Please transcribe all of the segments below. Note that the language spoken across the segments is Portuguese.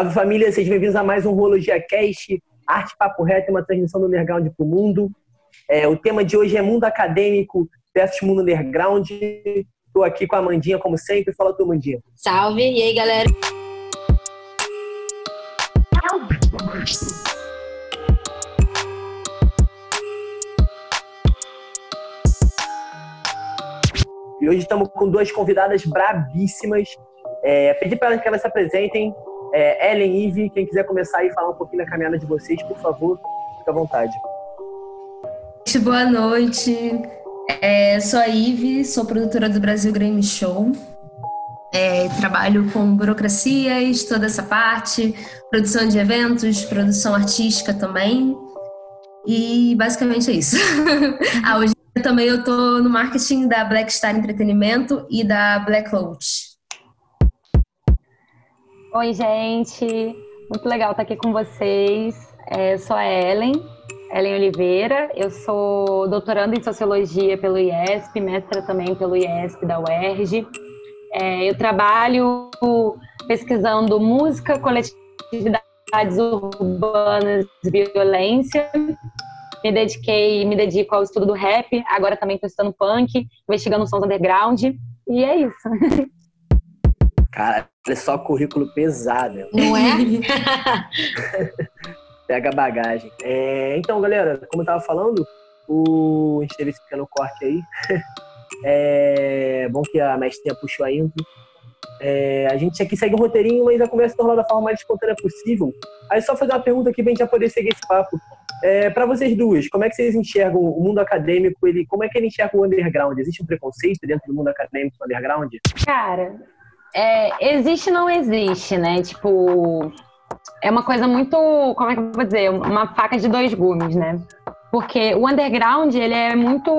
Salve família, sejam bem-vindos a mais um Rologia Cast, Arte Papo Reto, uma transmissão do Underground para o mundo. É, o tema de hoje é mundo acadêmico versus mundo underground. Estou aqui com a Mandinha, como sempre. Fala tu, Mandinha. Salve, e aí, galera? E hoje estamos com duas convidadas brabíssimas. É, pedi para que elas se apresentem. É, Ellen e Ivy, quem quiser começar e falar um pouquinho da caminhada de vocês, por favor, fique à vontade. Boa noite. É, sou a Ivy, sou produtora do Brasil Game Show. É, trabalho com burocracias, toda essa parte, produção de eventos, produção artística também. E basicamente é isso. ah, hoje também eu tô no marketing da Black Star Entretenimento e da Black Loach. Oi, gente. Muito legal estar aqui com vocês. É, sou a Ellen, Ellen Oliveira. Eu sou doutoranda em Sociologia pelo IESP, mestra também pelo IESP da UERJ. É, eu trabalho pesquisando música, coletividades urbanas e violência. Me dediquei, me dedico ao estudo do rap, agora também estou estudando punk, investigando sons underground. E é isso. Cara, é só currículo pesado. Não é? Pega a bagagem. É, então, galera, como eu tava falando, o... a gente teve esse pequeno corte aí. É bom que a mestrinha puxou a intro. É, a gente aqui segue um roteirinho, mas a conversa rolando da forma mais espontânea possível. Aí só fazer uma pergunta aqui pra gente já poder seguir esse papo. É, para vocês duas, como é que vocês enxergam o mundo acadêmico? Ele, como é que ele enxerga o underground? Existe um preconceito dentro do mundo acadêmico do underground? Cara, é, existe não existe, né? Tipo, é uma coisa muito, como é que eu vou dizer, uma faca de dois gumes, né? Porque o underground, ele é muito,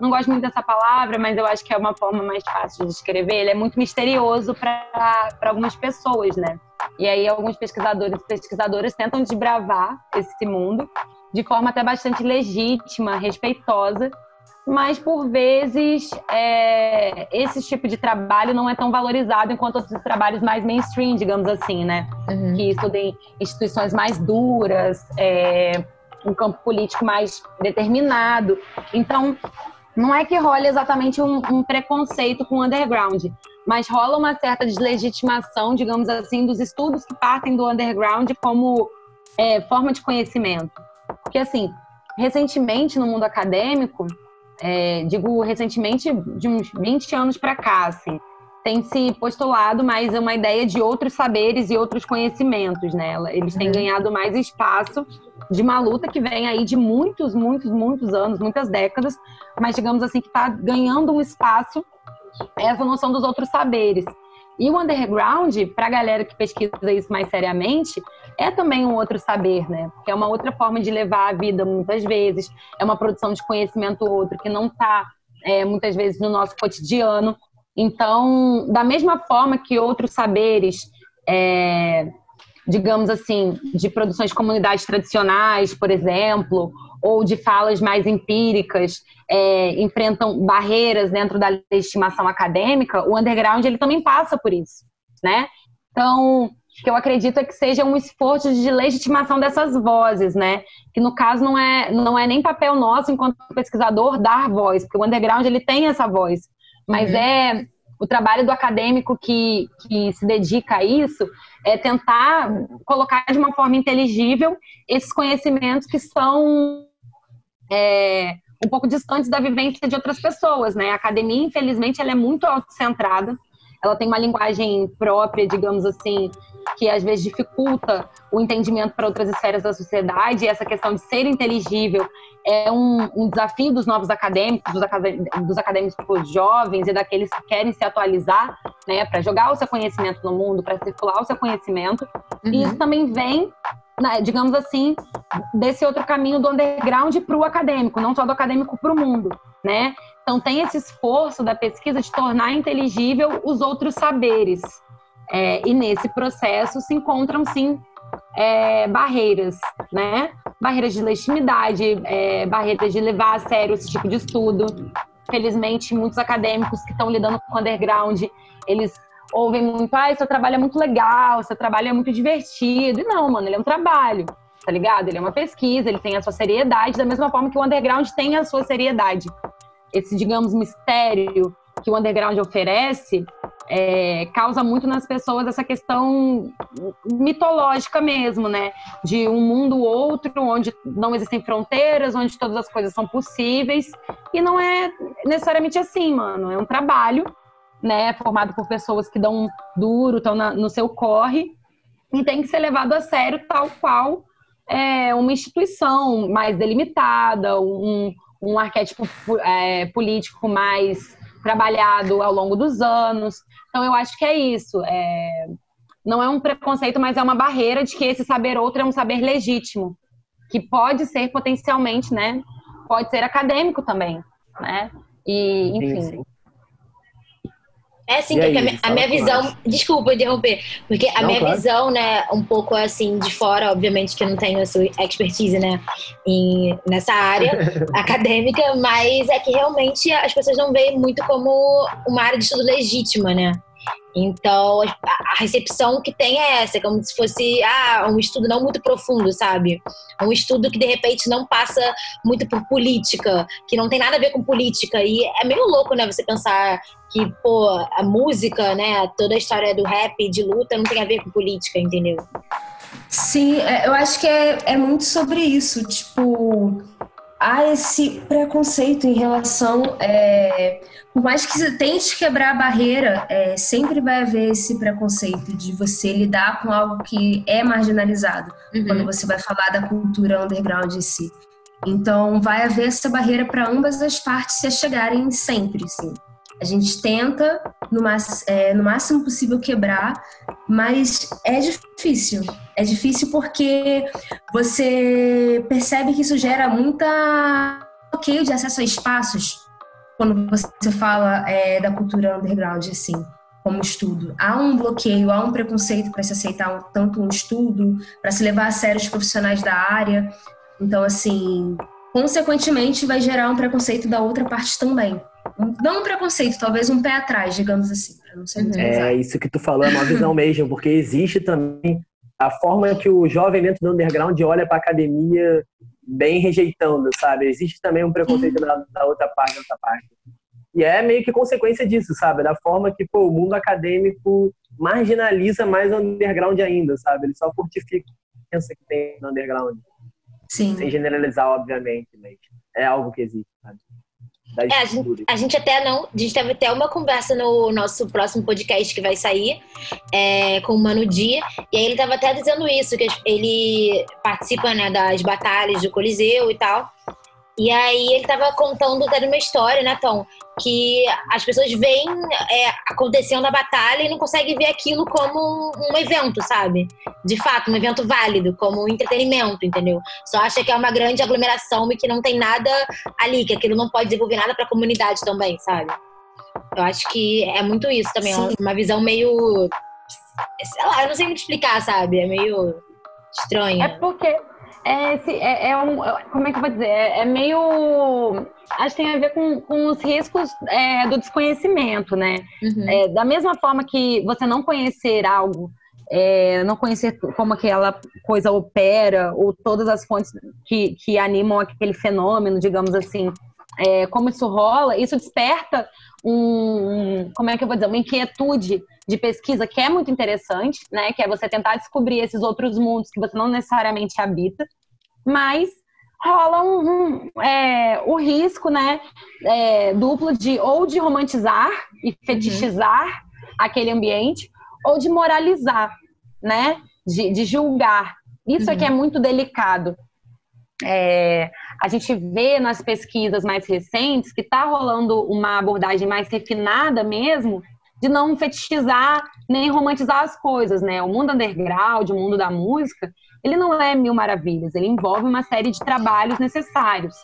não gosto muito dessa palavra, mas eu acho que é uma forma mais fácil de descrever, ele é muito misterioso para algumas pessoas, né? E aí alguns pesquisadores e pesquisadoras tentam desbravar esse mundo de forma até bastante legítima, respeitosa, mas por vezes é, esse tipo de trabalho não é tão valorizado enquanto outros trabalhos mais mainstream, digamos assim, né? Uhum. Que estudem instituições mais duras, é, um campo político mais determinado. Então, não é que role exatamente um, um preconceito com o underground, mas rola uma certa deslegitimação, digamos assim, dos estudos que partem do underground como é, forma de conhecimento. Porque, assim, recentemente no mundo acadêmico, é, digo recentemente, de uns 20 anos para cá, assim, tem se postulado mais uma ideia de outros saberes e outros conhecimentos, né? Eles têm uhum. ganhado mais espaço de uma luta que vem aí de muitos, muitos, muitos anos, muitas décadas, mas digamos assim que está ganhando um espaço essa noção dos outros saberes. E o underground, para a galera que pesquisa isso mais seriamente, é também um outro saber, né? Porque é uma outra forma de levar a vida muitas vezes, é uma produção de conhecimento outro que não está é, muitas vezes no nosso cotidiano. Então, da mesma forma que outros saberes, é, digamos assim, de produções de comunidades tradicionais, por exemplo, ou de falas mais empíricas é, enfrentam barreiras dentro da legitimação acadêmica, o underground ele também passa por isso, né? Então, que eu acredito é que seja um esforço de legitimação dessas vozes, né? Que no caso não é, não é nem papel nosso enquanto pesquisador dar voz, porque o underground ele tem essa voz, mas uhum. é o trabalho do acadêmico que, que se dedica a isso é tentar colocar de uma forma inteligível esses conhecimentos que são é, um pouco distantes da vivência de outras pessoas, né? A academia, infelizmente, ela é muito autocentrada, ela tem uma linguagem própria, digamos assim, que às vezes dificulta o entendimento para outras esferas da sociedade. E essa questão de ser inteligível é um, um desafio dos novos acadêmicos, dos, dos acadêmicos jovens e daqueles que querem se atualizar, né, para jogar o seu conhecimento no mundo, para circular o seu conhecimento. Uhum. E isso também vem digamos assim, desse outro caminho do underground para o acadêmico, não só do acadêmico para o mundo, né? Então tem esse esforço da pesquisa de tornar inteligível os outros saberes. É, e nesse processo se encontram sim é, barreiras, né? Barreiras de legitimidade, é, barreiras de levar a sério esse tipo de estudo. Felizmente, muitos acadêmicos que estão lidando com o underground, eles ouvem muito, ah, seu trabalho é muito legal, seu trabalho é muito divertido. E não, mano, ele é um trabalho, tá ligado? Ele é uma pesquisa, ele tem a sua seriedade, da mesma forma que o underground tem a sua seriedade. Esse, digamos, mistério que o underground oferece é, causa muito nas pessoas essa questão mitológica mesmo, né? De um mundo outro, onde não existem fronteiras, onde todas as coisas são possíveis. E não é necessariamente assim, mano. É um trabalho, né? Formado por pessoas que dão duro, estão no seu corre, e tem que ser levado a sério tal qual é, uma instituição mais delimitada, um, um arquétipo é, político mais trabalhado ao longo dos anos. Então, eu acho que é isso. É... Não é um preconceito, mas é uma barreira de que esse saber outro é um saber legítimo, que pode ser potencialmente, né? Pode ser acadêmico também, né? E, enfim. Sim, sim. É assim, aí, a, minha, a minha visão, desculpa interromper, porque a não, minha claro. visão, né, um pouco assim de fora, obviamente que eu não tenho a sua expertise, né, em, nessa área acadêmica, mas é que realmente as pessoas não veem muito como uma área de estudo legítima, né? Então, a recepção que tem é essa, como se fosse ah, um estudo não muito profundo, sabe? Um estudo que de repente não passa muito por política, que não tem nada a ver com política. E é meio louco, né, você pensar que, pô, a música, né, toda a história do rap, de luta, não tem a ver com política, entendeu? Sim, é, eu acho que é, é muito sobre isso. Tipo, há esse preconceito em relação. É, por mais que você tente quebrar a barreira, é, sempre vai haver esse preconceito de você lidar com algo que é marginalizado, uhum. quando você vai falar da cultura underground em si. Então, vai haver essa barreira para ambas as partes se chegarem sempre, sim. A gente tenta, no, é, no máximo possível, quebrar, mas é difícil. É difícil porque você percebe que isso gera muita bloqueio de acesso a espaços quando você fala é, da cultura underground, assim, como estudo. Há um bloqueio, há um preconceito para se aceitar um, tanto um estudo, para se levar a sério os profissionais da área. Então, assim, consequentemente, vai gerar um preconceito da outra parte também não um preconceito, talvez um pé atrás, digamos assim. Não ser é, isso que tu falou é uma visão mesmo, porque existe também a forma que o jovem dentro do underground olha para academia bem rejeitando, sabe? Existe também um preconceito uhum. da, da, outra parte, da outra parte. E é meio que consequência disso, sabe? Da forma que pô, o mundo acadêmico marginaliza mais o underground ainda, sabe? Ele só fortifica a que tem no underground. Sim. Sem generalizar, obviamente, mas é algo que existe, sabe? É, a, gente, a, gente, até não. A gente teve até uma conversa no nosso próximo podcast que vai sair é, com o Mano Dia. E aí ele tava até dizendo isso, que ele participa né, das batalhas do Coliseu e tal. E aí ele tava contando até uma história, né, Tom? Que as pessoas veem é, acontecendo a batalha e não conseguem ver aquilo como um, um, evento, sabe? De fato, um evento válido, como um entretenimento, entendeu? Só acha que é uma grande aglomeração e que não tem nada ali, que aquilo não pode desenvolver nada para a comunidade também, sabe? Eu acho que é muito isso também, Sim. uma visão meio. Sei lá, eu não sei muito explicar, sabe? É meio estranha. É porque é, é, é, um. Como é que eu vou dizer? É, é, meio. Acho que tem a ver com, com os riscos é, do desconhecimento, né? Uhum. É, da mesma forma que você não conhecer algo, é, não conhecer como aquela coisa opera, ou todas as fontes que, que animam aquele fenômeno, digamos assim, como isso rola, isso desperta um. Como é que eu vou dizer? Uma inquietude de pesquisa que é muito interessante, né? Que é você tentar descobrir esses outros mundos que você não necessariamente habita, mas rola um, um é, o risco, né? É, duplo de ou de romantizar e fetichizar uhum. aquele ambiente, ou de moralizar, né? De, de julgar. Isso uhum. é que é uhum. muito delicado. É, a gente vê nas pesquisas mais recentes que está rolando uma abordagem mais refinada mesmo de não fetichizar nem romantizar as coisas, né? O mundo underground, o mundo da música, ele não é mil maravilhas, ele envolve uma série de trabalhos necessários,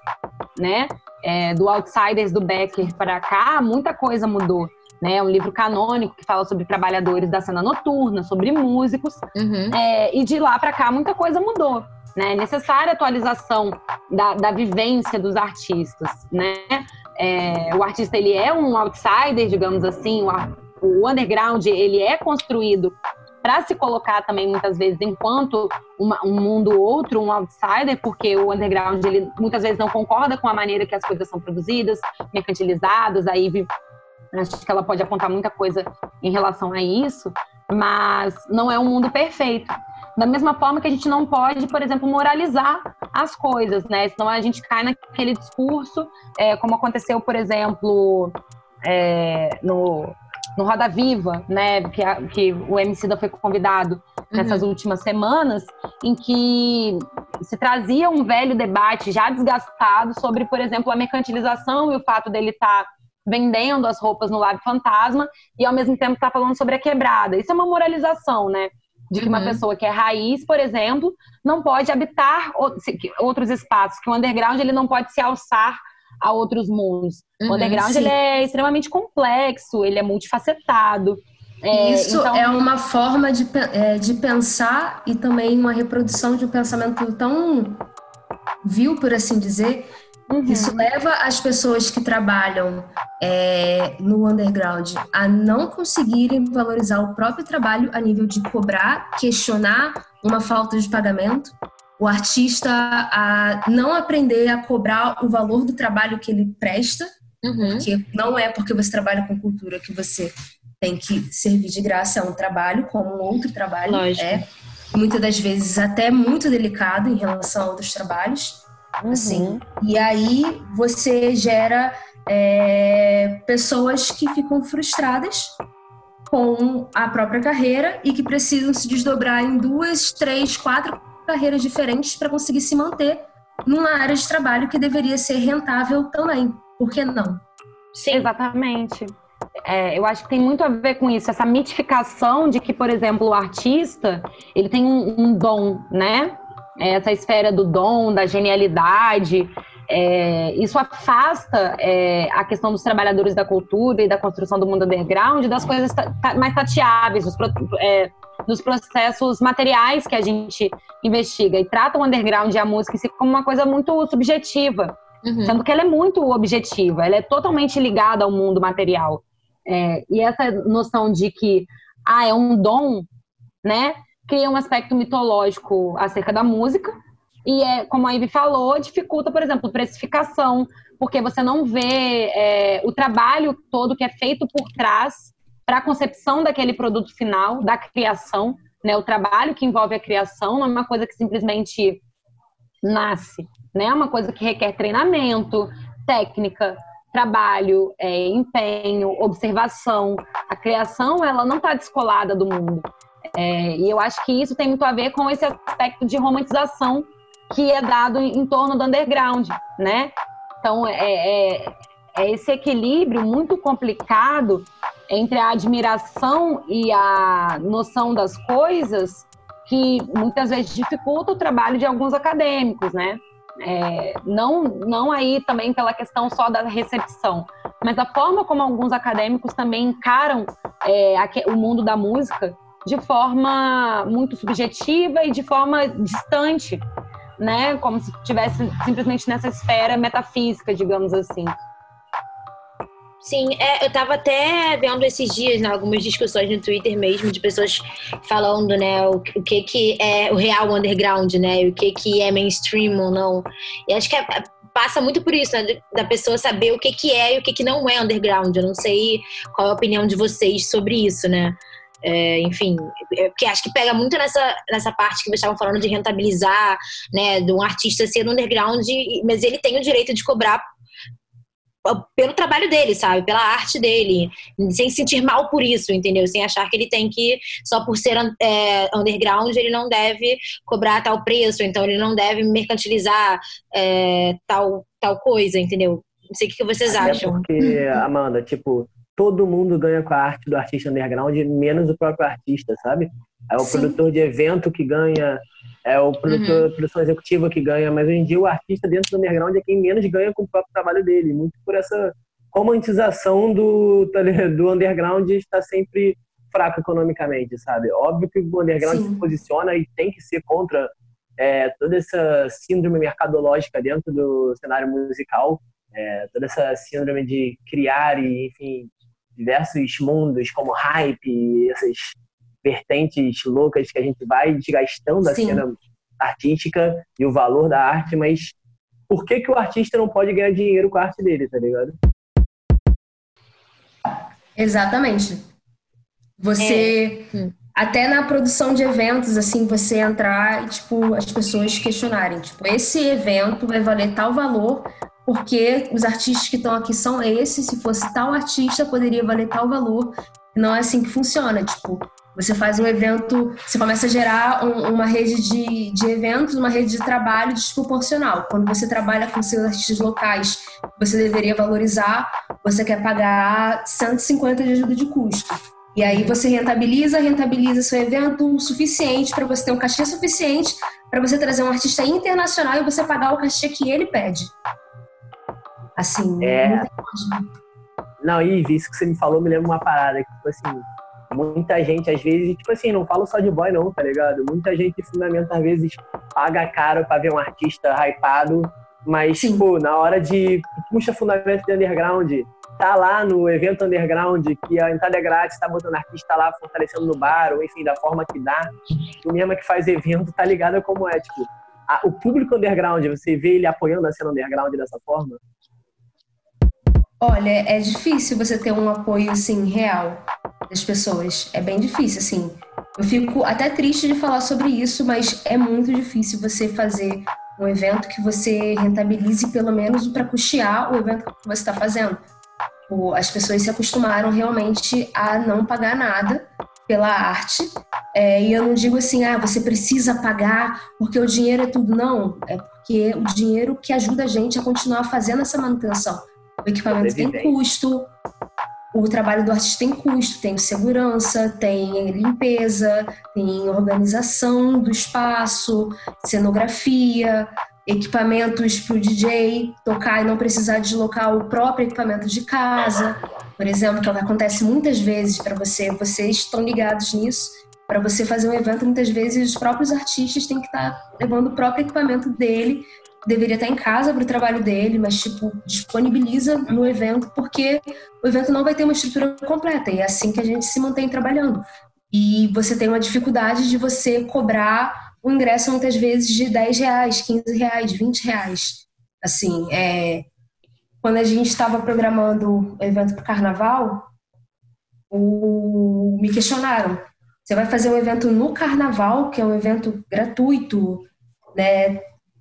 né? É, do Outsiders do Becker para cá, muita coisa mudou. Né, é um livro canônico que fala sobre trabalhadores da cena noturna, sobre músicos, uhum. é, e de lá para cá muita coisa mudou. Né? É necessária atualização da, da vivência dos artistas. Né? É, o artista ele é um outsider, digamos assim, o underground ele é construído para se colocar também muitas vezes enquanto uma, um mundo outro, um outsider, porque o underground ele muitas vezes não concorda com a maneira que as coisas são produzidas, mercantilizadas, aí acho que ela pode apontar muita coisa em relação a isso, mas não é um mundo perfeito. Da mesma forma que a gente não pode, por exemplo, moralizar as coisas, né? Senão a gente cai naquele discurso, é, como aconteceu, por exemplo, é, no, no Roda Viva, né? Que, a, que o MC da foi convidado nessas uhum. últimas semanas, em que se trazia um velho debate já desgastado sobre, por exemplo, a mercantilização e o fato dele estar tá vendendo as roupas no Lab Fantasma e ao mesmo tempo tá falando sobre a quebrada. Isso é uma moralização, né? De que uhum. uma pessoa que é raiz, por exemplo, não pode habitar outros espaços, que o underground ele não pode se alçar a outros mundos. Uhum, o underground ele é extremamente complexo, ele é multifacetado. É, Isso então... é uma forma de, é, de pensar e também uma reprodução de um pensamento tão vil, por assim dizer, Uhum. Isso leva as pessoas que trabalham é, no underground a não conseguirem valorizar o próprio trabalho a nível de cobrar, questionar uma falta de pagamento, o artista a não aprender a cobrar o valor do trabalho que ele presta, uhum. porque não é porque você trabalha com cultura que você tem que servir de graça a um trabalho como um outro trabalho Lógico. é muitas das vezes até muito delicado em relação a outros trabalhos Uhum. Assim. E aí você gera é, pessoas que ficam frustradas com a própria carreira e que precisam se desdobrar em duas, três, quatro carreiras diferentes para conseguir se manter numa área de trabalho que deveria ser rentável também. Por que não? Sim. Exatamente. É, eu acho que tem muito a ver com isso, essa mitificação de que, por exemplo, o artista ele tem um, um dom, né? Essa esfera do dom, da genialidade. É, isso afasta é, a questão dos trabalhadores da cultura e da construção do mundo underground das coisas mais tateáveis, dos, é, dos, processos materiais que a gente investiga e trata o underground e a música si como uma coisa muito subjetiva, uhum. sendo que ela é muito objetiva, ela é totalmente ligada ao mundo material. É, e essa noção de que ah, é um dom, né? Cria um aspecto mitológico acerca da música. E é, como a Ivy falou, dificulta, por exemplo, precificação, porque você não vê é, o trabalho todo que é feito por trás para a concepção daquele produto final, da criação, né? O trabalho que envolve a criação não é uma coisa que simplesmente nasce, né? É uma coisa que requer treinamento, técnica, trabalho, é, empenho, observação. A criação, ela não está descolada do mundo. É, e eu acho que isso tem muito a ver com esse aspecto de romantização que é dado em, torno do underground, né? Então, é, é, é, esse equilíbrio muito complicado entre a admiração e a noção das coisas que muitas vezes dificulta o trabalho de alguns acadêmicos, né? É, não, não aí também pela questão só da recepção, mas a forma como alguns acadêmicos também encaram é, o mundo da música de forma muito subjetiva e de forma distante, né? Como se estivesse simplesmente nessa esfera metafísica, digamos assim. Sim, é, eu estava até vendo esses dias, né, algumas discussões no Twitter mesmo, de pessoas falando, né, o, o que que é o real underground, né, o que que é mainstream ou não. E acho que é, passa muito por isso, né, da pessoa saber o que que é e o que que não é underground. Eu não sei qual é a opinião de vocês sobre isso, né. É, enfim, é, porque acho que pega muito nessa, nessa parte que vocês estavam falando de rentabilizar, né, de um artista ser underground, mas ele tem o direito de cobrar pelo trabalho dele, sabe? Pela arte dele, sem se sentir mal por isso, entendeu? Sem achar que ele tem que, só por ser é, underground, ele não deve cobrar tal preço, então ele não deve mercantilizar é, tal, tal coisa, entendeu? Não sei o que vocês Até acham. Porque, Amanda, tipo, todo mundo ganha com a arte do artista underground, menos o próprio artista, sabe? É o Sim. produtor de evento que ganha, é o produtor, uhum. produção executiva que ganha, mas hoje em dia o artista dentro do underground é quem menos ganha com o próprio trabalho dele, muito por essa romantização do, do underground está sempre fraco economicamente, sabe? Óbvio que o underground Sim. se posiciona e tem que ser contra é, toda essa síndrome mercadológica dentro do cenário musical, é, toda essa síndrome de criar e, enfim, diversos mundos como hype, essas vertentes loucas que a gente vai desgastando a cena artística e o valor da arte, mas por que, que o artista não pode ganhar dinheiro com a arte dele, tá ligado? Exatamente. Você, é. Hum. até na produção de eventos, assim, você entrar e, tipo, as pessoas questionarem, tipo, esse evento vai valer tal valor porque os artistas que estão aqui são esses, se fosse tal artista, poderia valer tal valor. Não é assim que funciona, tipo, você faz um evento, você começa a gerar um, uma rede de, de eventos, uma rede de trabalho desproporcional. Quando você trabalha com seus artistas locais, você deveria valorizar, você quer pagar 150 de ajuda de custo. E aí você rentabiliza, rentabiliza seu evento o suficiente para você ter um cachê suficiente para você trazer um artista internacional e você pagar o cachê que ele pede. Assim, é... não, Ivi, isso que você me falou me lembra uma parada que, tipo assim, muita gente, às vezes, tipo assim, não falo só de boy, não, tá ligado? Muita gente, fundamenta, às vezes, paga caro pra ver um artista hypado, mas, Sim. tipo, na hora de. Puxa fundamento de underground, tá lá no evento underground, que a entrada é grátis, tá botando artista lá fortalecendo no bar, ou enfim, da forma que dá. O mesmo que faz evento, tá ligado como é, tipo. A, o público underground, você vê ele apoiando a cena underground dessa forma? Olha, é difícil você ter um apoio assim real das pessoas. É bem difícil, assim. Eu fico até triste de falar sobre isso, mas é muito difícil você fazer um evento que você rentabilize pelo menos para custear o evento que você está fazendo. As pessoas se acostumaram realmente a não pagar nada pela arte. É, e eu não digo assim, ah, você precisa pagar porque o dinheiro é tudo. Não, é porque o dinheiro que ajuda a gente a continuar fazendo essa manutenção. O equipamento tem custo, o trabalho do artista tem custo, tem segurança, tem limpeza, tem organização do espaço, cenografia, equipamentos para o DJ tocar e não precisar deslocar o próprio equipamento de casa, por exemplo, que é o que acontece muitas vezes para você, vocês estão ligados nisso. Para você fazer um evento, muitas vezes os próprios artistas têm que estar tá levando o próprio equipamento dele deveria estar em casa para o trabalho dele, mas tipo disponibiliza no evento porque o evento não vai ter uma estrutura completa e é assim que a gente se mantém trabalhando. E você tem uma dificuldade de você cobrar o ingresso muitas vezes de 10 reais, 15 reais, 20 reais. Assim, é, quando a gente estava programando o evento para o carnaval, me questionaram: você vai fazer um evento no carnaval, que é um evento gratuito, né?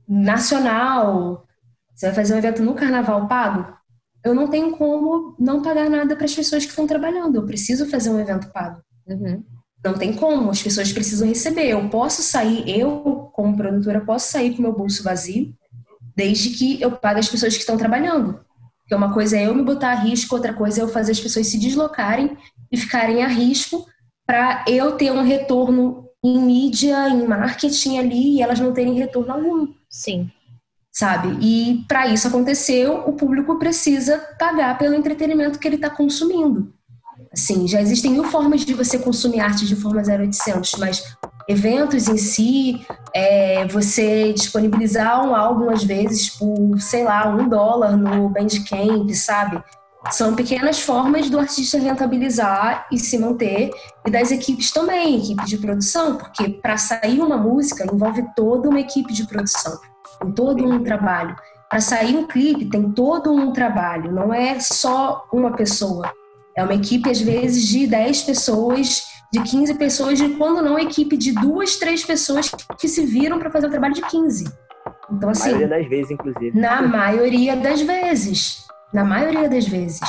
Nacional, você vai fazer um evento no carnaval pago, eu não tenho como não pagar nada para as pessoas que estão trabalhando. Eu preciso fazer um evento pago. Uhum. Não tem como, as pessoas precisam receber. Eu posso sair, eu, como produtora, posso sair com meu bolso vazio, desde que eu pague as pessoas que estão trabalhando. Porque uma coisa é eu me botar a risco, outra coisa é eu fazer as pessoas se deslocarem e ficarem a risco para eu ter um retorno em mídia, em marketing ali e elas não terem retorno algum. Sim. Sabe? E para isso acontecer, o público precisa pagar pelo entretenimento que ele está consumindo. Assim, já existem mil formas de você consumir arte de forma 0800, mas eventos em si, é, você disponibilizar um álbum às vezes por, sei lá, um dólar no Bandcamp, sabe? São pequenas formas do artista rentabilizar e se manter, e das equipes também, equipe de produção, porque para sair uma música envolve toda uma equipe de produção, tem todo um trabalho. Para sair um clipe tem todo um trabalho, não é só uma pessoa. É uma equipe, às vezes, de 10 pessoas, de 15 pessoas, e quando não, equipe de duas, três pessoas que se viram para fazer o trabalho de 15. Então, assim. Na maioria das vezes, inclusive. Na maioria das vezes na maioria das vezes.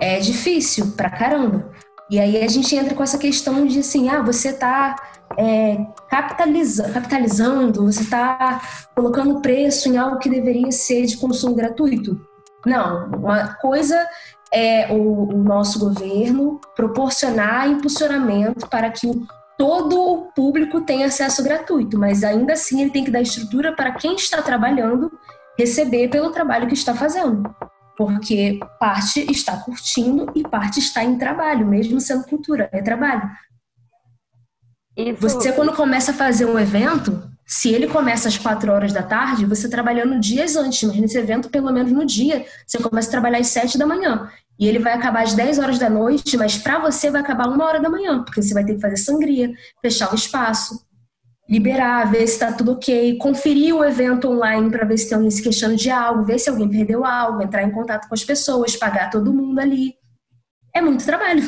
É difícil pra caramba. E aí a gente entra com essa questão de assim, ah, você está é, capitaliza, capitalizando, você está colocando preço em algo que deveria ser de consumo gratuito. Não, uma coisa é o, o nosso governo proporcionar impulsionamento para que o, todo o público tenha acesso gratuito, mas ainda assim ele tem que dar estrutura para quem está trabalhando receber pelo trabalho que está fazendo porque parte está curtindo e parte está em trabalho, mesmo sendo cultura, é trabalho. Isso. Você, quando começa a fazer um evento, Se ele começa às 4 horas da tarde, você trabalhando dias antes, mas nesse evento, pelo menos no dia, você começa a trabalhar às 7 da manhã. E ele vai acabar às 10 horas da noite, mas para você vai acabar uma hora da manhã, porque você vai ter que fazer sangria, fechar o espaço, liberar, ver se está tudo ok, conferir o evento online para ver se tem alguém se queixando de algo, ver se alguém perdeu algo, entrar em contato com as pessoas, pagar todo mundo ali. É muito trabalho.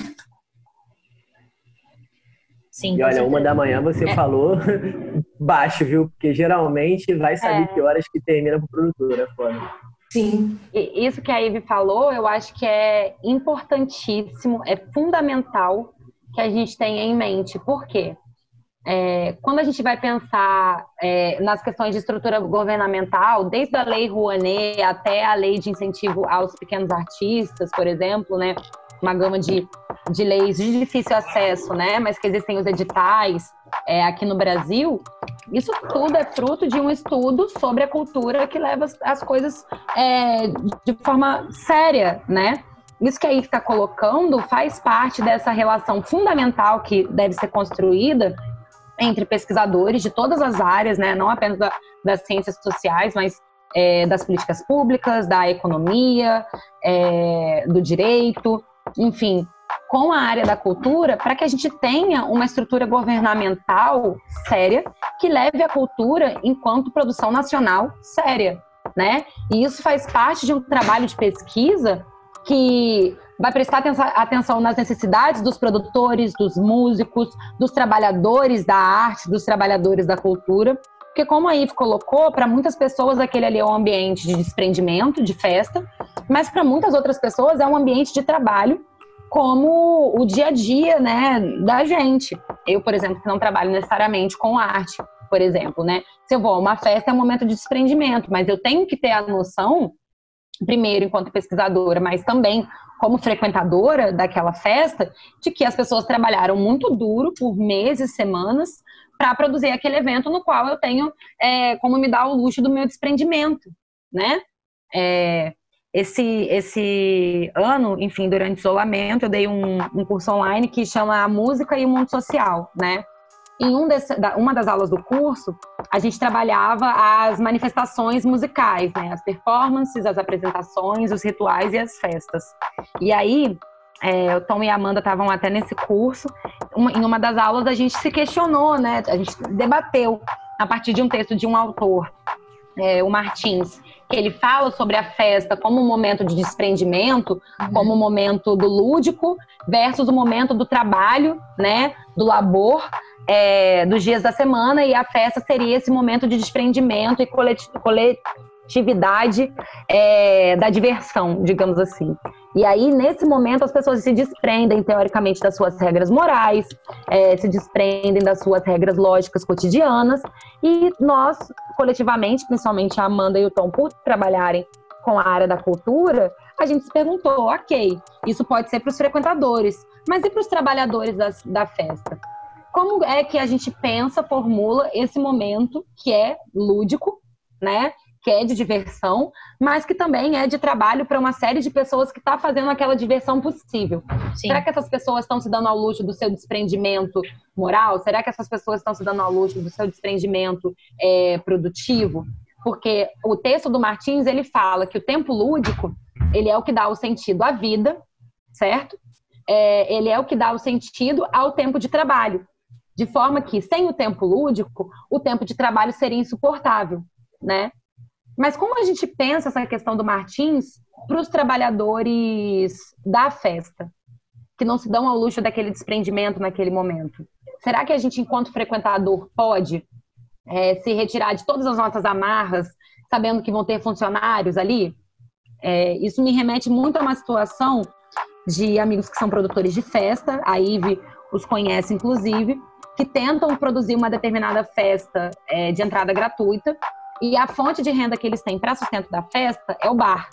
Sim, e olha, uma da manhã você é. falou baixo, viu? Porque geralmente vai saber é. que horas que termina para o produtor, é foda. Sim. E isso que a Ivy falou, eu acho que é importantíssimo, é fundamental que a gente tenha em mente. Por quê? É, quando a gente vai pensar é, nas questões de estrutura governamental, desde a lei Rouanet até a lei de incentivo aos pequenos artistas, por exemplo, né, uma gama de, de leis de difícil acesso, né, mas que existem os editais é, aqui no Brasil, isso tudo é fruto de um estudo sobre a cultura que leva as, as coisas é, de forma séria, né? Isso que aí está colocando faz parte dessa relação fundamental que deve ser construída entre pesquisadores de todas as áreas, né, não apenas da, das ciências sociais, mas é, das políticas públicas, da economia, é, do direito, enfim, com a área da cultura, para que a gente tenha uma estrutura governamental séria que leve a cultura enquanto produção nacional séria, né? E isso faz parte de um trabalho de pesquisa que vai prestar atenção nas necessidades dos produtores, dos músicos, dos trabalhadores da arte, dos trabalhadores da cultura. Porque, como a Ive colocou, para muitas pessoas aquele ali é um ambiente de desprendimento, de festa, mas para muitas outras pessoas é um ambiente de trabalho, como o dia a dia né, da gente. Eu, por exemplo, que não trabalho necessariamente com arte, por exemplo, né? Se eu vou a uma festa, é um momento de desprendimento, mas eu tenho que ter a noção primeiro enquanto pesquisadora, mas também como frequentadora daquela festa, de que as pessoas trabalharam muito duro por meses, semanas, para produzir aquele evento no qual eu tenho é, como me dar o luxo do meu desprendimento, né? É, esse, esse ano, enfim, durante o isolamento, eu dei um, um curso online que chama Música e o Mundo Social, né? Em um desse, uma das aulas do curso, a gente trabalhava as manifestações musicais, né? As performances, as apresentações, os rituais e as festas. E aí, é, o Tom e a Amanda estavam até nesse curso. Uma, em uma das aulas, a gente se questionou, né? A gente debateu a partir de um texto de um autor, é, o Martins, que ele fala sobre a festa como um momento de desprendimento, uhum. como um momento do lúdico versus o momento do trabalho, né? Do labor é, dos dias da semana e a festa seria esse momento de desprendimento e coletividade é, da diversão, digamos assim. E aí, nesse momento, as pessoas se desprendem, teoricamente, das suas regras morais, é, se desprendem das suas regras lógicas cotidianas, e nós, coletivamente, principalmente a Amanda e o Tom, por trabalharem com a área da cultura, a gente se perguntou, ok, isso pode ser para os frequentadores, mas e para os trabalhadores da, da festa? Como é que a gente pensa, formula esse momento que é lúdico, né? Que é de diversão, mas que também é de trabalho para uma série de pessoas que está fazendo aquela diversão possível. Sim. Será que essas pessoas estão se dando ao luxo do seu desprendimento moral? Será que essas pessoas estão se dando ao luxo do seu desprendimento é, produtivo? Porque o texto do Martins ele fala que o tempo lúdico ele é o que dá o sentido à vida, certo? É, ele é o que dá o sentido ao tempo de trabalho de forma que, sem o tempo lúdico, o tempo de trabalho seria insuportável, né? Mas como a gente pensa essa questão do Martins para os trabalhadores da festa, que não se dão ao luxo daquele desprendimento naquele momento? Será que a gente, enquanto frequentador, pode é, se retirar de todas as nossas amarras, sabendo que vão ter funcionários ali? É, isso me remete muito a uma situação de amigos que são produtores de festa, a Ive os conhece, inclusive, que tentam produzir uma determinada festa é, de entrada gratuita e a fonte de renda que eles têm para sustento da festa é o bar.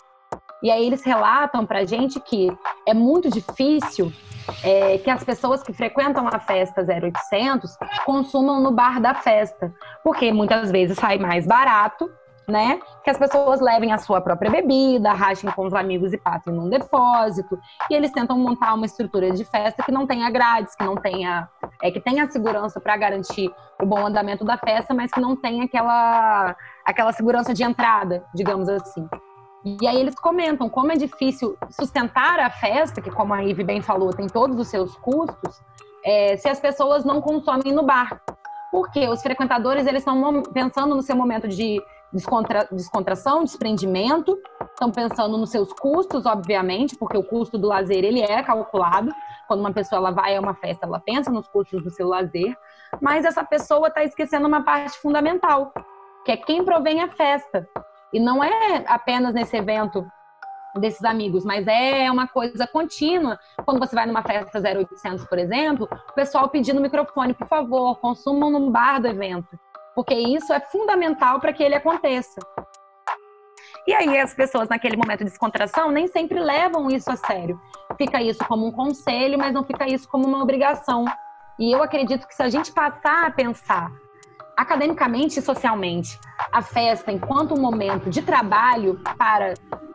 E aí eles relatam para a gente que é muito difícil é, que as pessoas que frequentam a festa 0800 consumam no bar da festa, porque muitas vezes sai mais barato né? Que as pessoas levem a sua própria bebida, rachem com os amigos e passem num depósito. E eles tentam montar uma estrutura de festa que não tenha grades, que não tenha. É, que tenha segurança para garantir o bom andamento da festa, mas que não tenha aquela, aquela segurança de entrada, digamos assim. E aí eles comentam como é difícil sustentar a festa, que como a Ive bem falou, tem todos os seus custos, é, se as pessoas não consomem no bar. Porque os frequentadores eles estão pensando no seu momento de descontra, descontração, desprendimento, estão pensando nos seus custos, obviamente, porque o custo do lazer ele é calculado. Quando uma pessoa ela vai a uma festa, ela pensa nos custos do seu lazer, mas essa pessoa está esquecendo uma parte fundamental, que é quem provém a festa. E não é apenas nesse evento desses amigos, mas é uma coisa contínua. Quando você vai numa festa 0800, por exemplo, o pessoal pedindo microfone, por favor, consumam no bar do evento porque isso é fundamental para que ele aconteça. E aí as pessoas naquele momento de descontração nem sempre levam isso a sério. Fica isso como um conselho, mas não fica isso como uma obrigação. E eu acredito que se a gente passar a pensar academicamente e socialmente a festa enquanto um momento de trabalho para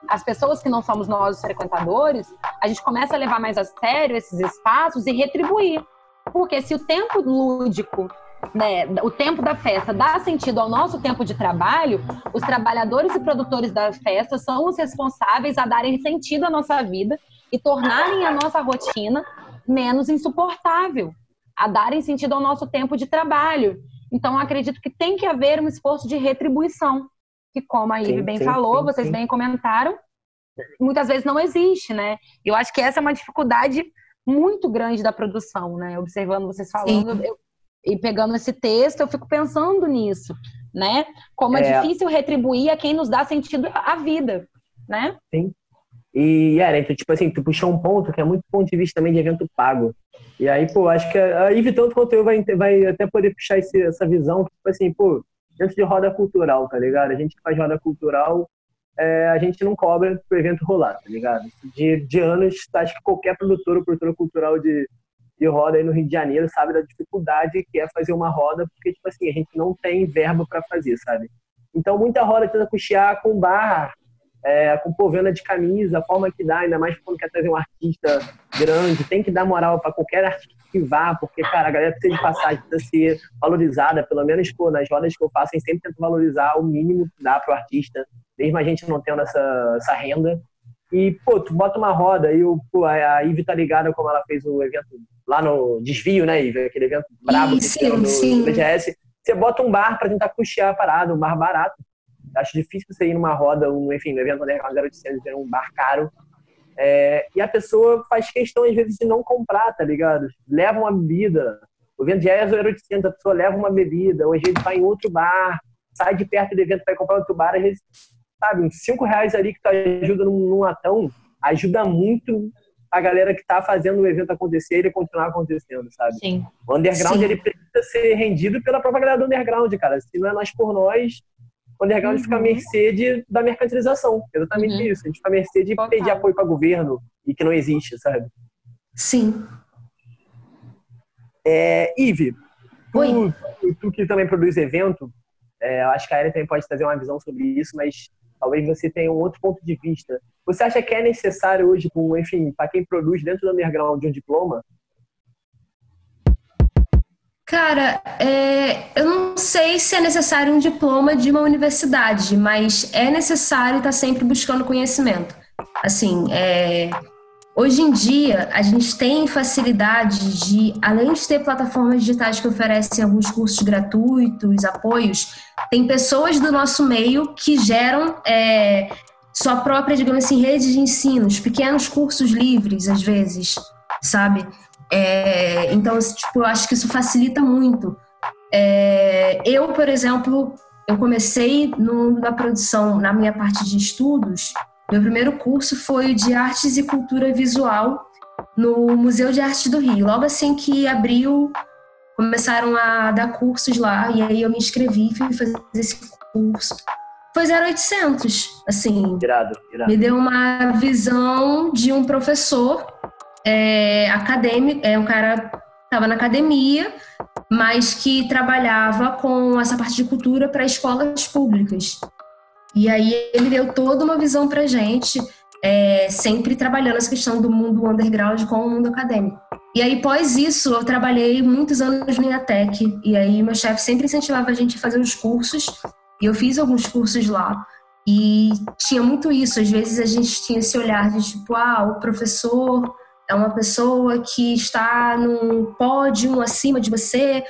as pessoas que não somos nós os frequentadores, a gente começa a levar mais a sério esses espaços e retribuir. Porque se o tempo lúdico né, o tempo da festa dá sentido ao nosso tempo de trabalho, os trabalhadores e produtores da festa são os responsáveis a darem sentido à nossa vida e tornarem a nossa rotina menos insuportável, a darem sentido ao nosso tempo de trabalho. Então, acredito que tem que haver um esforço de retribuição, que, como a Ive bem sim, falou, sim, vocês sim. bem comentaram, muitas vezes não existe, né? Eu acho que essa é uma dificuldade muito grande da produção, né? Observando vocês falando, eu, e pegando esse texto, eu fico pensando nisso, né? Como é, é difícil retribuir a quem nos dá sentido à vida, né? Sim. E, era, então, tipo assim, tu puxou um ponto que é muito ponto de vista também de evento pago. E aí, pô, acho que a Ive, tanto quanto eu, vai, vai até poder puxar esse, essa visão, tipo assim, pô, dentro de roda cultural, tá ligado? A gente que faz roda cultural, é, a gente não cobra pro evento rolar, tá ligado? De, de anos, acho que qualquer produtor ou produtora cultural de, de roda aí no Rio de Janeiro sabe da dificuldade que é fazer uma roda, porque, tipo assim, a gente não tem verbo para fazer, sabe? Então, muita roda tenta custear com barra, é, com povena de camisa, a forma que dá, ainda mais quando quer trazer um artista grande, tem que dar moral para qualquer artista que vá, porque, cara, a galera precisa de passagem, precisa ser valorizada, pelo menos, pô, nas rodas que eu faço, sempre tenta valorizar o mínimo que dá pro artista, mesmo a gente não tendo essa, essa renda. E, pô, tu bota uma roda e o, pô, a Ivy tá ligada como ela fez o evento lá no Desvio, né, Ivy? Aquele evento brabo que sim, no, sim. BGS. Você bota um bar para tentar custear a parada, um bar barato. Acho difícil você ir numa roda, um, enfim, no evento underground 0800, ter um bar caro. É, e a pessoa faz questão, às vezes, de não comprar, tá ligado? Leva uma bebida. O evento já é 0800, a pessoa leva uma bebida, ou às vezes vai em outro bar, sai de perto do evento para comprar outro bar, às vezes sabe, uns 5 reais ali que tu ajuda num, num latão, ajuda muito a galera que está fazendo o evento acontecer e ele continuar acontecendo, sabe? Sim. O underground, Sim. ele precisa ser rendido pela própria galera do underground, cara. Se não é nós por nós, o underground uhum. fica à uhum. mercê de, da mercantilização. Exatamente uhum. isso. A gente fica à mercê de Total. pedir apoio para governo e que não existe, sabe? Sim. É, Ive, tu, tu, tu, que também produz evento, é, eu acho que a Ellen também pode trazer uma visão sobre isso, mas talvez você tenha um outro ponto de vista. Você acha que é necessário hoje, enfim, para quem produz dentro do underground um diploma? Cara, é, eu não sei se é necessário um diploma de uma universidade, mas é necessário estar sempre buscando conhecimento. Assim, é, Hoje em dia, a gente tem facilidade de, além de ter plataformas digitais que oferecem alguns cursos gratuitos, apoios, tem pessoas do nosso meio que geram é, sua própria, digamos assim, rede de ensinos, pequenos cursos livres, às vezes, sabe? É, então, tipo, eu acho que isso facilita muito. É, eu, por exemplo, eu comecei no, na produção, na minha parte de estudos, meu primeiro curso foi de Artes e Cultura Visual no Museu de Arte do Rio. Logo assim que abriu, começaram a dar cursos lá e aí eu me inscrevi e fui fazer esse curso. Foi 0800, assim. Irado, irado. Me deu uma visão de um professor é, acadêmico, é um cara estava na academia, mas que trabalhava com essa parte de cultura para escolas públicas. E aí ele deu toda uma visão pra gente, é, sempre trabalhando essa questão do mundo underground com o mundo acadêmico. E aí, pós isso, eu trabalhei muitos anos no IATEC, e aí meu chefe sempre incentivava a gente a fazer os cursos, e eu fiz alguns cursos lá. E tinha muito isso, às vezes a gente tinha esse olhar de tipo, ah, o professor é uma pessoa que está num pódio acima de você.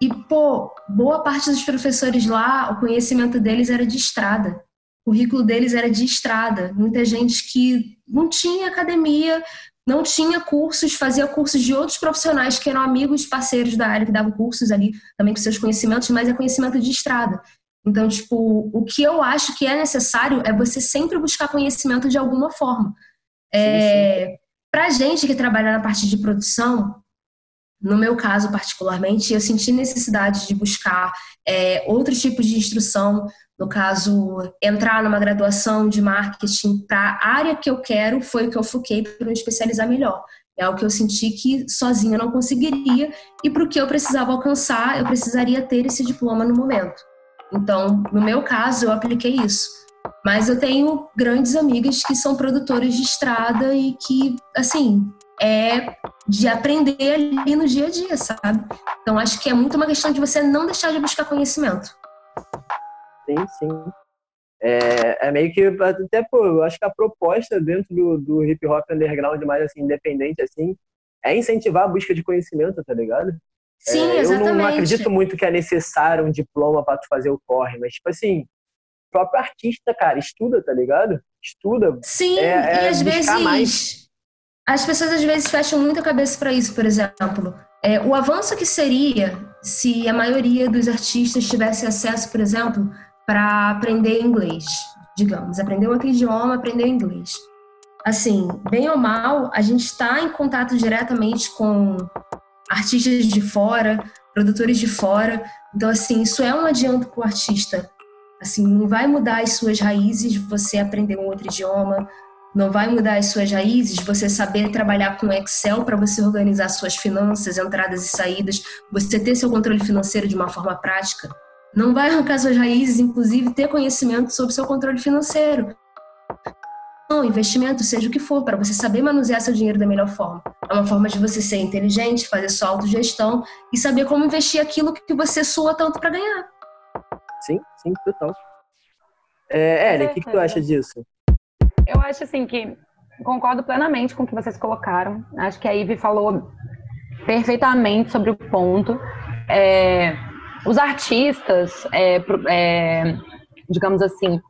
E, pô, boa parte dos professores lá, o conhecimento deles era de estrada. O currículo deles era de estrada. Muita gente que não tinha academia, não tinha cursos, fazia cursos de outros profissionais que eram amigos, parceiros da área, que davam cursos ali também com seus conhecimentos, mas é conhecimento de estrada. Então, tipo, o que eu acho que é necessário é você sempre buscar conhecimento de alguma forma. É, Para gente que trabalha na parte de produção, no meu caso particularmente, eu senti necessidade de buscar é, outros tipos de instrução. No caso, entrar numa graduação de marketing para a área que eu quero foi o que eu foquei para me especializar melhor. É o que eu senti que sozinha não conseguiria e para o que eu precisava alcançar, eu precisaria ter esse diploma no momento. Então, no meu caso, eu apliquei isso. Mas eu tenho grandes amigas que são produtoras de estrada e que, assim, é de aprender ali no dia a dia, sabe? Então, acho que é muito uma questão de você não deixar de buscar conhecimento. Sim, sim. É, é meio que, até, pô, eu acho que a proposta dentro do, do hip hop underground mais, assim, independente, assim, é incentivar a busca de conhecimento, tá ligado? Sim, é, exatamente. Eu não acredito muito que é necessário um diploma para tu fazer o corre, mas, tipo assim, o próprio artista, cara, estuda, tá ligado? Estuda. Sim, é, é e às vezes. Mais. As pessoas às vezes fecham muito a cabeça para isso, por exemplo. É, o avanço que seria se a maioria dos artistas tivesse acesso, por exemplo, para aprender inglês, digamos, aprender outro idioma, aprender inglês. Assim, bem ou mal, a gente está em contato diretamente com artistas de fora, produtores de fora. Então, assim, isso é um adianto para o artista. Assim, não vai mudar as suas raízes você aprender um outro idioma, não vai mudar as suas raízes você saber trabalhar com Excel para você organizar suas finanças, entradas e saídas, você ter seu controle financeiro de uma forma prática. Não vai arrancar suas raízes, inclusive, ter conhecimento sobre seu controle financeiro investimento, seja o que for, para você saber manusear seu dinheiro da melhor forma. É uma forma de você ser inteligente, fazer sua autogestão e saber como investir aquilo que você sua tanto para ganhar. Sim, sim, total. É, o que, que tu acha disso? Eu acho assim que concordo plenamente com o que vocês colocaram. Acho que a Ivy falou perfeitamente sobre o ponto. É, os artistas, é, é, digamos assim,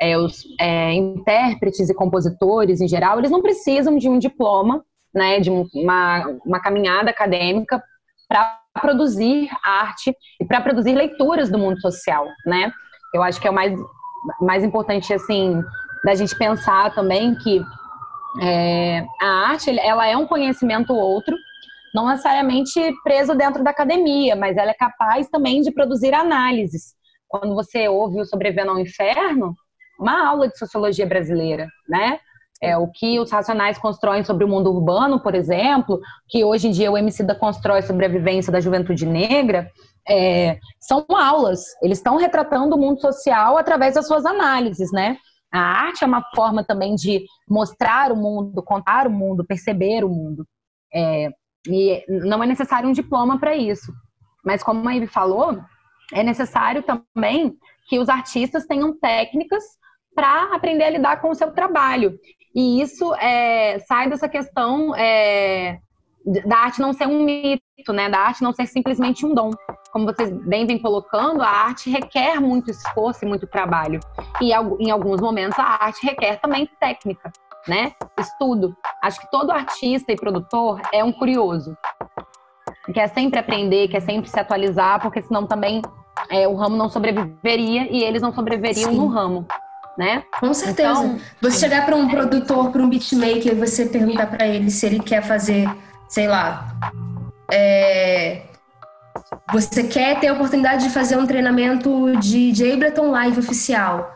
é, os é, intérpretes e compositores em geral, eles não precisam de um diploma, né, de uma, uma caminhada acadêmica para produzir arte e para produzir leituras do mundo social, né? Eu acho que é o mais, mais importante, assim, da gente pensar também que é, a arte, ela é um conhecimento outro, não necessariamente preso dentro da academia, mas ela é capaz também de produzir análises. Quando você ouve o Sobrevivendo ao Inferno, uma aula de sociologia brasileira, né? É, o que os racionais constroem sobre o mundo urbano, por exemplo, que hoje em dia o MC da constrói sobre a vivência da juventude negra, é, são aulas. Eles estão retratando o mundo social através das suas análises, né? A arte é uma forma também de mostrar o mundo, contar o mundo, perceber o mundo. É, e não é necessário um diploma para isso. Mas como a Ivy falou, é necessário também que os artistas tenham técnicas para aprender a lidar com o seu trabalho. E isso é, sai dessa questão é, da arte não ser um mito, né? Da arte não ser simplesmente um dom. Como vocês bem vêm colocando, a arte requer muito esforço e muito trabalho. E em alguns momentos a arte requer também técnica, né? Estudo. Acho que todo artista e produtor é um curioso. Quer sempre aprender, quer sempre se atualizar, porque senão também é, o ramo não sobreviveria e eles não sobreviveriam Sim. no ramo né? Com certeza. Então, você chegar para um produtor, para um beatmaker, você perguntar para ele se ele quer fazer, sei lá, é... você quer ter a oportunidade de fazer um treinamento de, de Ableton Live oficial.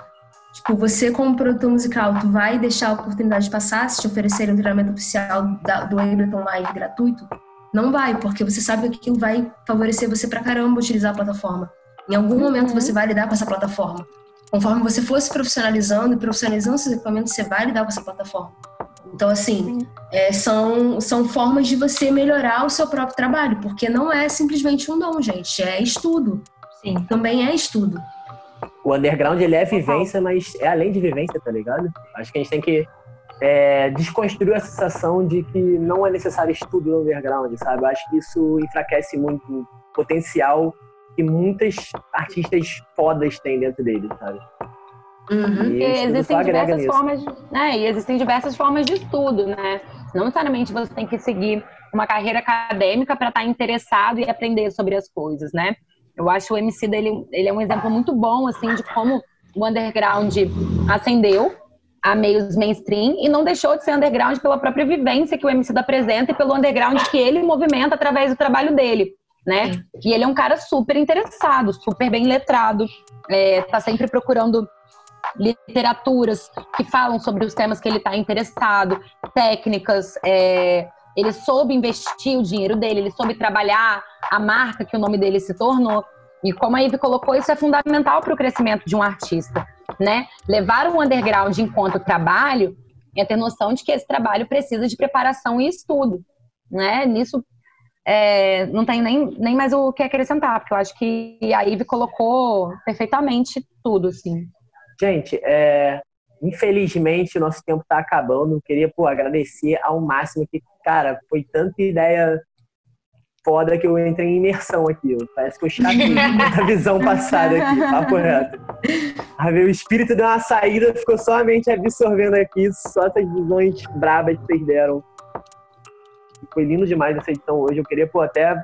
Tipo, você como produtor musical, tu vai deixar a oportunidade de passar se te oferecerem um treinamento oficial da, do Ableton Live gratuito? Não vai, porque você sabe que aquilo vai favorecer você pra caramba utilizar a plataforma. Em algum momento uhum. você vai lidar com essa plataforma. conforme você for se profissionalizando e profissionalizando seus equipamentos, você vai lidar com essa plataforma. Então, assim, é, são, são formas de você melhorar o seu próprio trabalho, porque não é simplesmente um dom, gente, é estudo. Sim. Também é estudo. O underground, ele é vivência, mas é além de vivência, tá ligado? Acho que a gente tem que é, desconstruir a sensação de que não é necessário estudo no underground, sabe? Eu acho que isso enfraquece muito o potencial que muitas artistas fodas têm dentro dele, sabe? Uhum. E existem diversas nisso. formas, né? E existem diversas formas de estudo, né? Não necessariamente você tem que seguir uma carreira acadêmica para estar tá interessado e aprender sobre as coisas, né? Eu acho o MC dele, ele é um exemplo muito bom, assim, de como o underground ascendeu a meios mainstream e não deixou de ser underground pela própria vivência que o MC da apresenta e pelo underground que ele movimenta através do trabalho dele, né? E ele é um cara super interessado, super bem letrado, é, tá sempre procurando literaturas que falam sobre os temas que ele está interessado, técnicas. É, ele soube investir o dinheiro dele, ele soube trabalhar a marca que o nome dele se tornou. E como a Ivy colocou, isso é fundamental para o crescimento de um artista, né? Levar o underground enquanto trabalho é ter noção de que esse trabalho precisa de preparação e estudo, né? Nisso é, não tem nem, nem mais o que acrescentar, porque eu acho que a Ivy colocou perfeitamente tudo, assim. Gente, é, infelizmente o nosso tempo está acabando. Eu queria pô, agradecer ao máximo que, cara, foi tanta ideia foda que eu entrei em imersão aqui. Parece que eu chatei a visão passada aqui, papo reto. A ver, o espírito deu uma saída, ficou somente absorvendo aqui só essas visões brabas que vocês deram. Foi lindo demais essa edição hoje. Eu queria, pô, até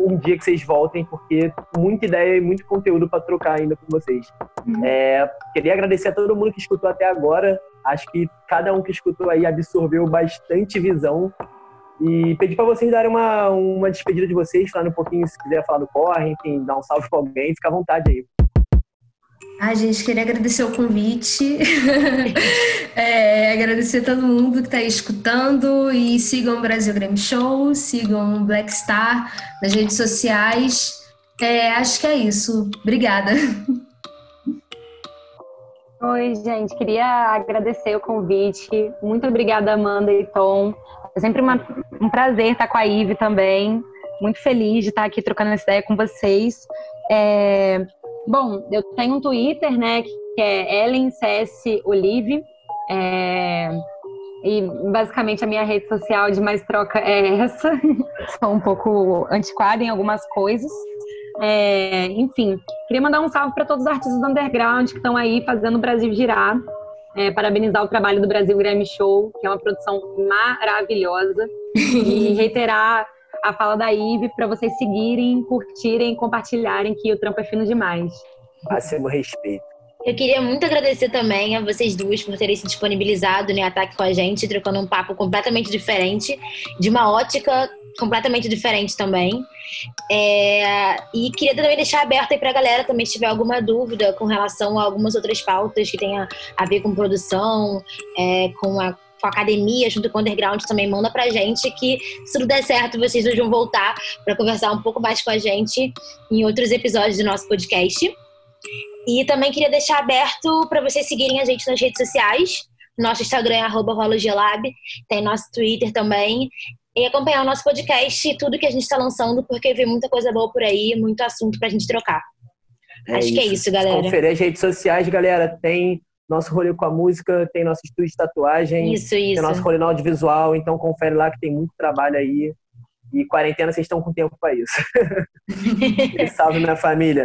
um dia que vocês voltem, porque muita ideia e muito conteúdo para trocar ainda com vocês. Uhum. É, queria agradecer a todo mundo que escutou até agora. Acho que cada um que escutou aí absorveu bastante visão. E pedir para vocês darem uma, uma despedida de vocês, falando um pouquinho, se quiser falar do corre, enfim, dar um salve para alguém, fica à vontade aí. Ai, gente, queria agradecer o convite, é, agradecer a todo mundo que está escutando e sigam o Brasil Grammy Show, sigam o Black Star nas redes sociais. É, acho que é isso. Obrigada. Oi, gente, queria agradecer o convite. Muito obrigada, Amanda e Tom. É sempre uma, um prazer estar com a Ive também. Muito feliz de estar aqui trocando essa ideia com vocês. É, Bom, eu tenho um Twitter, né, que é Ellen CS Olive. É, e basicamente a minha rede social de mais troca é essa. Sou um pouco antiquada em algumas coisas. É, enfim, queria mandar um salve para todos os artistas do underground que estão aí fazendo o Brasil girar. É, parabenizar o trabalho do Brasil Grammy Show, que é uma produção maravilhosa. e reiterar a fala da Ive para vocês seguirem, curtirem, compartilharem, que o trampo é fino demais. Máximo respeito. Eu queria muito agradecer também a vocês duas por terem se disponibilizado no ataque com a gente, trocando um papo completamente diferente, de uma ótica completamente diferente também. É, e queria também deixar aberto aí pra galera também se tiver alguma dúvida com relação a algumas outras pautas que tenha a ver com produção, é, com a com a academia, junto com o underground, também manda pra gente que se tudo der certo, vocês vão voltar para conversar um pouco mais com a gente em outros episódios do nosso podcast. E também queria deixar aberto para vocês seguirem a gente nas redes sociais. Nosso Instagram é rologelab, tem nosso Twitter também. E acompanhar o nosso podcast e tudo que a gente está lançando, porque vem muita coisa boa por aí, muito assunto para a gente trocar. É Acho isso. que é isso, galera. Conferir as redes sociais, galera. Tem nosso rolê com a música, tem nosso estúdio de tatuagem, isso, isso. tem nosso rolê no audiovisual, então confere lá que tem muito trabalho aí. E quarentena, vocês estão com tempo para isso. e salve minha família.